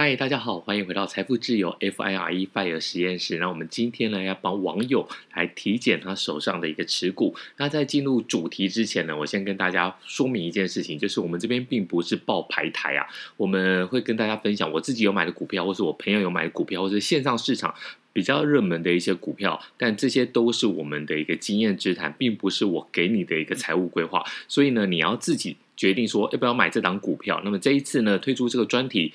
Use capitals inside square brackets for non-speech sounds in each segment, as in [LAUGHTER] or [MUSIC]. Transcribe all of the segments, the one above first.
嗨，大家好，欢迎回到财富自由 FIRE FIRE 实验室。那我们今天呢，要帮网友来体检他手上的一个持股。那在进入主题之前呢，我先跟大家说明一件事情，就是我们这边并不是报牌台啊，我们会跟大家分享我自己有买的股票，或是我朋友有买的股票，或是线上市场比较热门的一些股票。但这些都是我们的一个经验之谈，并不是我给你的一个财务规划。所以呢，你要自己决定说要不要买这档股票。那么这一次呢，推出这个专题。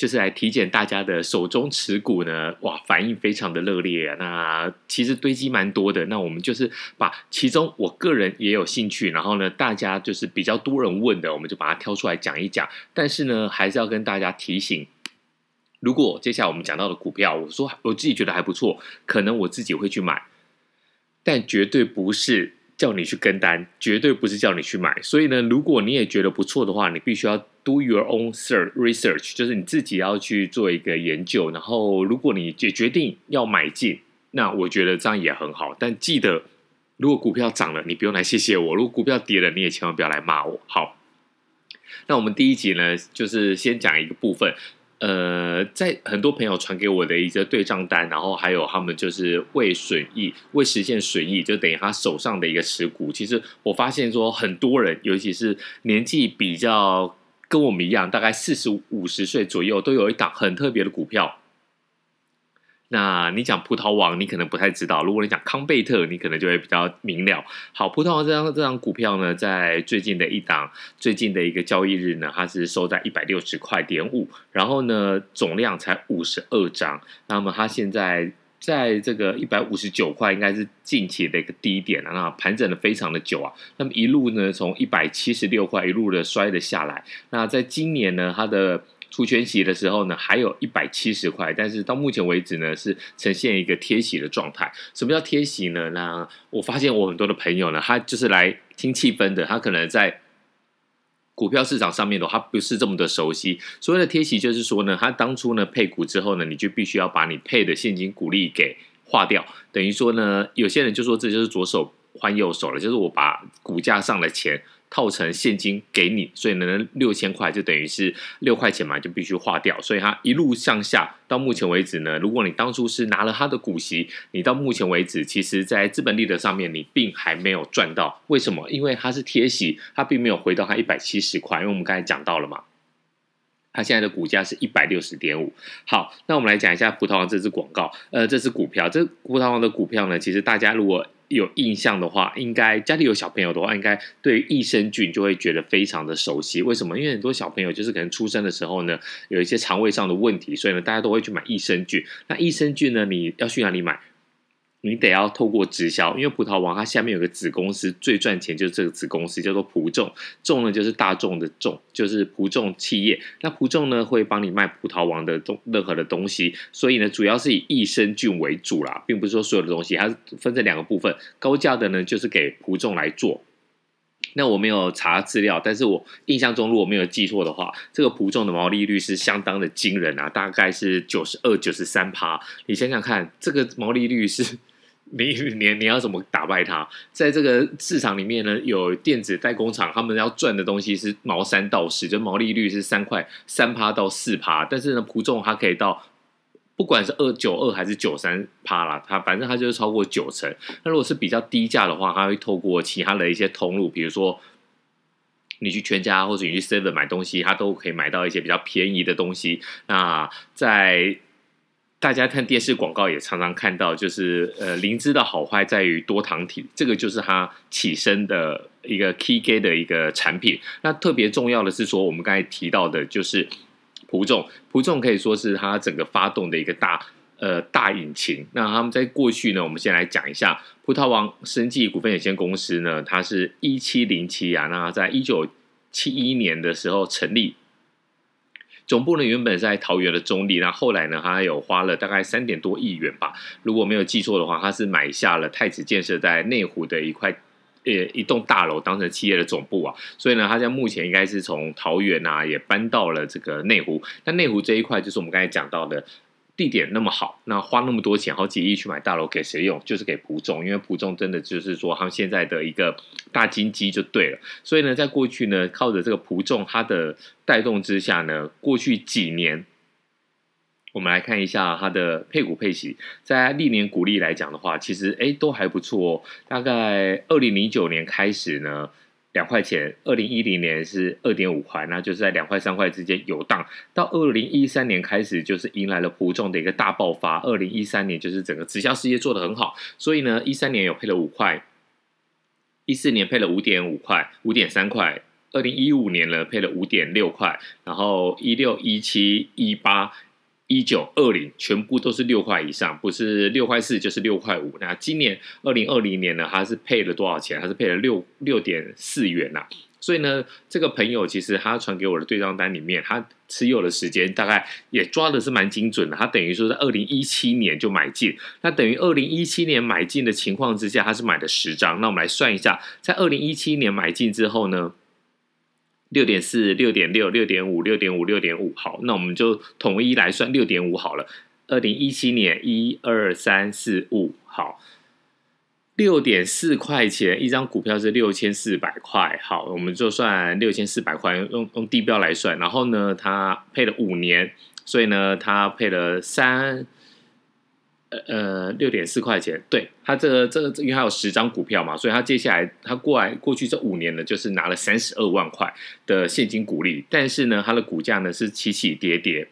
就是来体检大家的手中持股呢，哇，反应非常的热烈啊！那其实堆积蛮多的。那我们就是把其中我个人也有兴趣，然后呢，大家就是比较多人问的，我们就把它挑出来讲一讲。但是呢，还是要跟大家提醒，如果接下来我们讲到的股票，我说我自己觉得还不错，可能我自己会去买，但绝对不是。叫你去跟单，绝对不是叫你去买。所以呢，如果你也觉得不错的话，你必须要 do your own search research，就是你自己要去做一个研究。然后，如果你决决定要买进，那我觉得这样也很好。但记得，如果股票涨了，你不用来谢谢我；如果股票跌了，你也千万不要来骂我。好，那我们第一集呢，就是先讲一个部分。呃，在很多朋友传给我的一些对账单，然后还有他们就是未损益、未实现损益，就等于他手上的一个持股。其实我发现说，很多人，尤其是年纪比较跟我们一样，大概四十五十岁左右，都有一档很特别的股票。那你讲葡萄王，你可能不太知道；如果你讲康贝特，你可能就会比较明了。好，葡萄王这张这张股票呢，在最近的一档最近的一个交易日呢，它是收在一百六十块点五，然后呢，总量才五十二张。那么它现在在这个一百五十九块，应该是近期的一个低点了。那盘整了非常的久啊，那么一路呢，从一百七十六块一路的摔了下来。那在今年呢，它的除权息的时候呢，还有一百七十块，但是到目前为止呢，是呈现一个贴息的状态。什么叫贴息呢？那我发现我很多的朋友呢，他就是来听气氛的，他可能在股票市场上面的话，不是这么的熟悉。所谓的贴息就是说呢，他当初呢配股之后呢，你就必须要把你配的现金股利给划掉，等于说呢，有些人就说这就是左手换右手了，就是我把股价上的钱。套成现金给你，所以呢，六千块就等于是六块钱嘛，就必须花掉。所以它一路向下，到目前为止呢，如果你当初是拿了它的股息，你到目前为止，其实在资本利得上面你并还没有赚到。为什么？因为它是贴息，它并没有回到它一百七十块。因为我们刚才讲到了嘛，它现在的股价是一百六十点五。好，那我们来讲一下葡萄王这支广告，呃，这支股票，这葡萄王的股票呢，其实大家如果有印象的话，应该家里有小朋友的话，应该对益生菌就会觉得非常的熟悉。为什么？因为很多小朋友就是可能出生的时候呢，有一些肠胃上的问题，所以呢，大家都会去买益生菌。那益生菌呢，你要去哪里买？你得要透过直销，因为葡萄王它下面有个子公司，最赚钱就是这个子公司，叫做葡众。众呢就是大众的众，就是葡众企业。那葡众呢会帮你卖葡萄王的东任何的东西，所以呢主要是以益生菌为主啦，并不是说所有的东西，它分成两个部分。高价的呢就是给葡众来做。那我没有查资料，但是我印象中如果没有记错的话，这个葡众的毛利率是相当的惊人啊，大概是九十二、九十三趴。你想想看，这个毛利率是。你 [LAUGHS] 你你要怎么打败它？在这个市场里面呢，有电子代工厂，他们要赚的东西是毛三到四，就毛利率是三块三趴到四趴。但是呢，普众它可以到不管是二九二还是九三趴啦，它反正它就是超过九成。那如果是比较低价的话，它会透过其他的一些通路，比如说你去全家或者你去 Seven 买东西，它都可以买到一些比较便宜的东西。那在大家看电视广告也常常看到，就是呃，灵芝的好坏在于多糖体，这个就是它起身的一个 key g a y 的一个产品。那特别重要的是说，我们刚才提到的就是葡众，葡众可以说是它整个发动的一个大呃大引擎。那他们在过去呢，我们先来讲一下葡萄王生技股份有限公司呢，它是一七零七啊，那在一九七一年的时候成立。总部呢，原本在桃园的中立，那后来呢，他有花了大概三点多亿元吧，如果没有记错的话，他是买下了太子建设在内湖的一块呃一栋大楼，当成企业的总部啊。所以呢，他在目前应该是从桃园啊也搬到了这个内湖。那内湖这一块就是我们刚才讲到的地点那么好，那花那么多钱，好几亿去买大楼给谁用？就是给蒲众，因为蒲众真的就是说他们现在的一个大金鸡就对了。所以呢，在过去呢，靠着这个蒲众它的带动之下呢，过去几年，我们来看一下它的配股配息，在历年股利来讲的话，其实哎都还不错哦。大概二零零九年开始呢。两块钱，二零一零年是二点五块，那就是在两块三块之间游荡。到二零一三年开始，就是迎来了普众的一个大爆发。二零一三年就是整个直销事业做得很好，所以呢，一三年有配了五块，一四年配了五点五块，五点三块。二零一五年呢，配了五点六块，然后一六一七一八。一九二零全部都是六块以上，不是六块四就是六块五。那今年二零二零年呢，它是配了多少钱？它是配了六六点四元呐、所以呢，这个朋友其实他传给我的对账单里面，他持有的时间大概也抓的是蛮精准的。他等于说在二零一七年就买进，那等于二零一七年买进的情况之下，他是买了十张。那我们来算一下，在二零一七年买进之后呢？六点四、六点六、六点五、六点五、六点五，好，那我们就统一来算六点五好了。二零一七年，一二三四五，好，六点四块钱一张股票是六千四百块，好，我们就算六千四百块，用用地标来算。然后呢，它配了五年，所以呢，它配了三。呃，六点四块钱，对，他这个这个，因为他有十张股票嘛，所以他接下来他过来过去这五年呢，就是拿了三十二万块的现金股利，但是呢，他的股价呢是起起跌跌，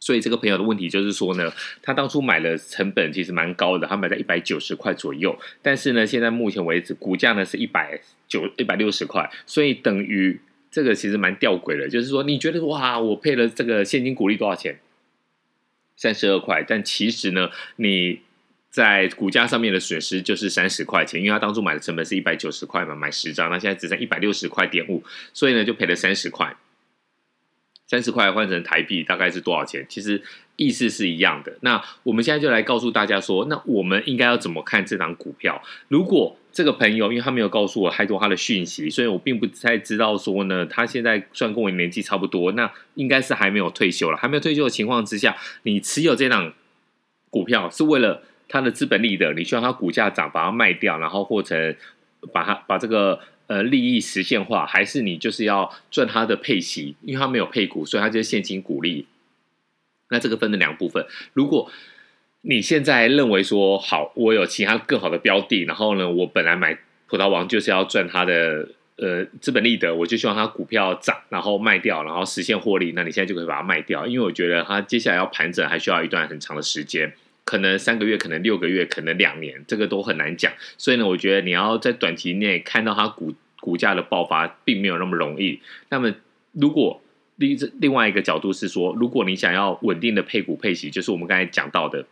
所以这个朋友的问题就是说呢，他当初买的成本其实蛮高的，他买在一百九十块左右，但是呢，现在目前为止股价呢是一百九一百六十块，所以等于这个其实蛮吊诡的，就是说你觉得哇，我配了这个现金股利多少钱？三十二块，但其实呢，你在股价上面的损失就是三十块钱，因为他当初买的成本是一百九十块嘛，买十张，那现在只剩一百六十块点五，所以呢就赔了三十块。三十块换成台币大概是多少钱？其实意思是一样的。那我们现在就来告诉大家说，那我们应该要怎么看这档股票？如果这个朋友，因为他没有告诉我太多他的讯息，所以我并不太知道说呢，他现在算跟我年纪差不多，那应该是还没有退休了。还没有退休的情况之下，你持有这档股票是为了他的资本利得，你希望它股价涨，把它卖掉，然后或者把它把这个。呃，利益实现化，还是你就是要赚他的配息？因为他没有配股，所以他就是现金股利。那这个分成两部分。如果你现在认为说好，我有其他更好的标的，然后呢，我本来买葡萄王就是要赚它的呃资本利得，我就希望它股票涨，然后卖掉，然后实现获利。那你现在就可以把它卖掉，因为我觉得它接下来要盘整，还需要一段很长的时间。可能三个月，可能六个月，可能两年，这个都很难讲。所以呢，我觉得你要在短期内看到它股股价的爆发，并没有那么容易。那么，如果另另外一个角度是说，如果你想要稳定的配股配息，就是我们刚才讲到的，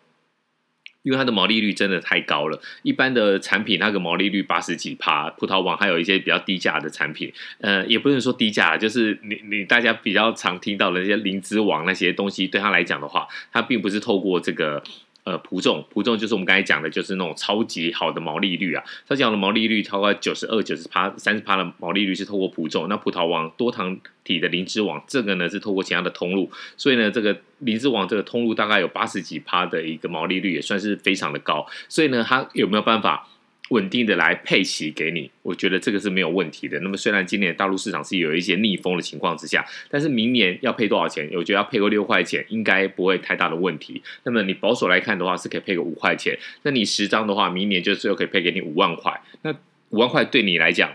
因为它的毛利率真的太高了。一般的产品那个毛利率八十几趴，葡萄网还有一些比较低价的产品，呃，也不能说低价，就是你你大家比较常听到的那些灵芝王那些东西，对他来讲的话，它并不是透过这个。呃，普众，普众就是我们刚才讲的，就是那种超级好的毛利率啊。超级好的毛利率超过九十二、九十趴、三十趴的毛利率是透过普众。那葡萄王多糖体的灵芝王，这个呢是透过其他的通路。所以呢，这个灵芝王这个通路大概有八十几趴的一个毛利率，也算是非常的高。所以呢，它有没有办法？稳定的来配齐给你，我觉得这个是没有问题的。那么虽然今年大陆市场是有一些逆风的情况之下，但是明年要配多少钱？我觉得要配个六块钱，应该不会太大的问题。那么你保守来看的话，是可以配个五块钱。那你十张的话，明年就是又可以配给你五万块。那五万块对你来讲，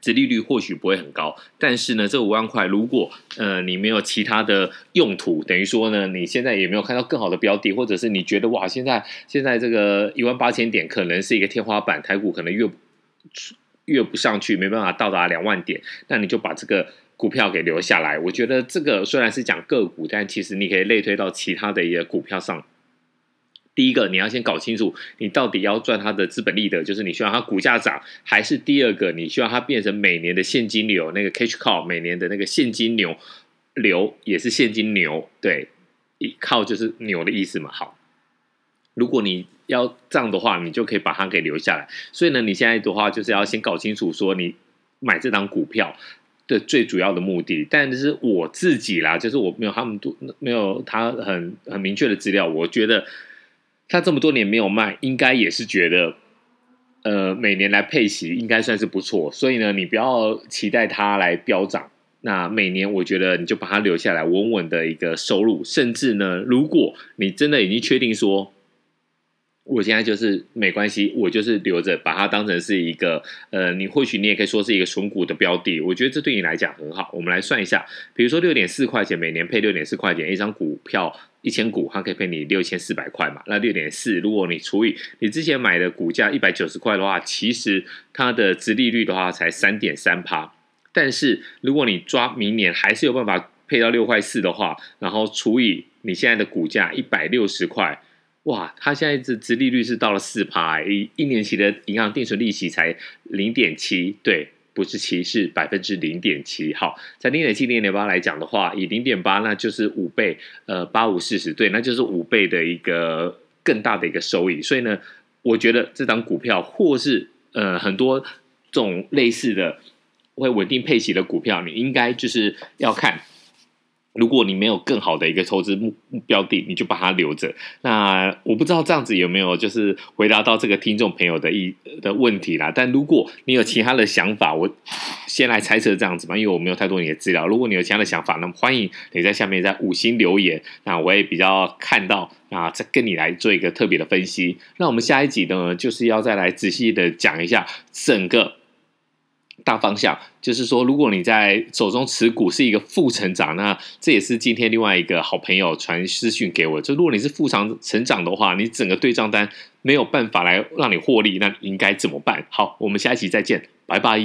殖利率或许不会很高，但是呢，这五万块如果呃你没有其他的用途，等于说呢，你现在也没有看到更好的标的，或者是你觉得哇，现在现在这个一万八千点可能是一个天花板，台股可能越越不上去，没办法到达两万点，那你就把这个股票给留下来。我觉得这个虽然是讲个股，但其实你可以类推到其他的一个股票上。第一个，你要先搞清楚，你到底要赚它的资本利得，就是你需要它股价涨，还是第二个，你需要它变成每年的现金流，那个 cash cow 每年的那个现金流流也是现金牛，对，一靠就是牛的意思嘛。好，如果你要这样的话，你就可以把它给留下来。所以呢，你现在的话就是要先搞清楚，说你买这档股票。的最主要的目的。但是我自己啦，就是我没有他们多没有他很很明确的资料，我觉得他这么多年没有卖，应该也是觉得。呃，每年来配息应该算是不错，所以呢，你不要期待它来飙涨。那每年我觉得你就把它留下来，稳稳的一个收入。甚至呢，如果你真的已经确定说，我现在就是没关系，我就是留着，把它当成是一个呃，你或许你也可以说是一个存股的标的。我觉得这对你来讲很好。我们来算一下，比如说六点四块钱，每年配六点四块钱一张股票。一千股，它可以赔你六千四百块嘛？那六点四，如果你除以你之前买的股价一百九十块的话，其实它的殖利率的话才三点三趴。但是如果你抓明年还是有办法配到六块四的话，然后除以你现在的股价一百六十块，哇，它现在的殖利率是到了四趴，一一年期的银行定存利息才零点七，对。不是七，是百分之零点七。好，在零点七、零点八来讲的话，以零点八，那就是五倍。呃，八五四十，对，那就是五倍的一个更大的一个收益。所以呢，我觉得这张股票，或是呃很多这种类似的会稳定配息的股票，你应该就是要看。如果你没有更好的一个投资目标地，你就把它留着。那我不知道这样子有没有就是回答到这个听众朋友的一的问题啦。但如果你有其他的想法，我先来猜测这样子嘛，因为我没有太多你的资料。如果你有其他的想法，那么欢迎你在下面在五星留言，那我也比较看到啊，再跟你来做一个特别的分析。那我们下一集呢，就是要再来仔细的讲一下整个。大方向就是说，如果你在手中持股是一个负成长，那这也是今天另外一个好朋友传私讯给我。就如果你是负长成长的话，你整个对账单没有办法来让你获利，那应该怎么办？好，我们下一期再见，拜拜。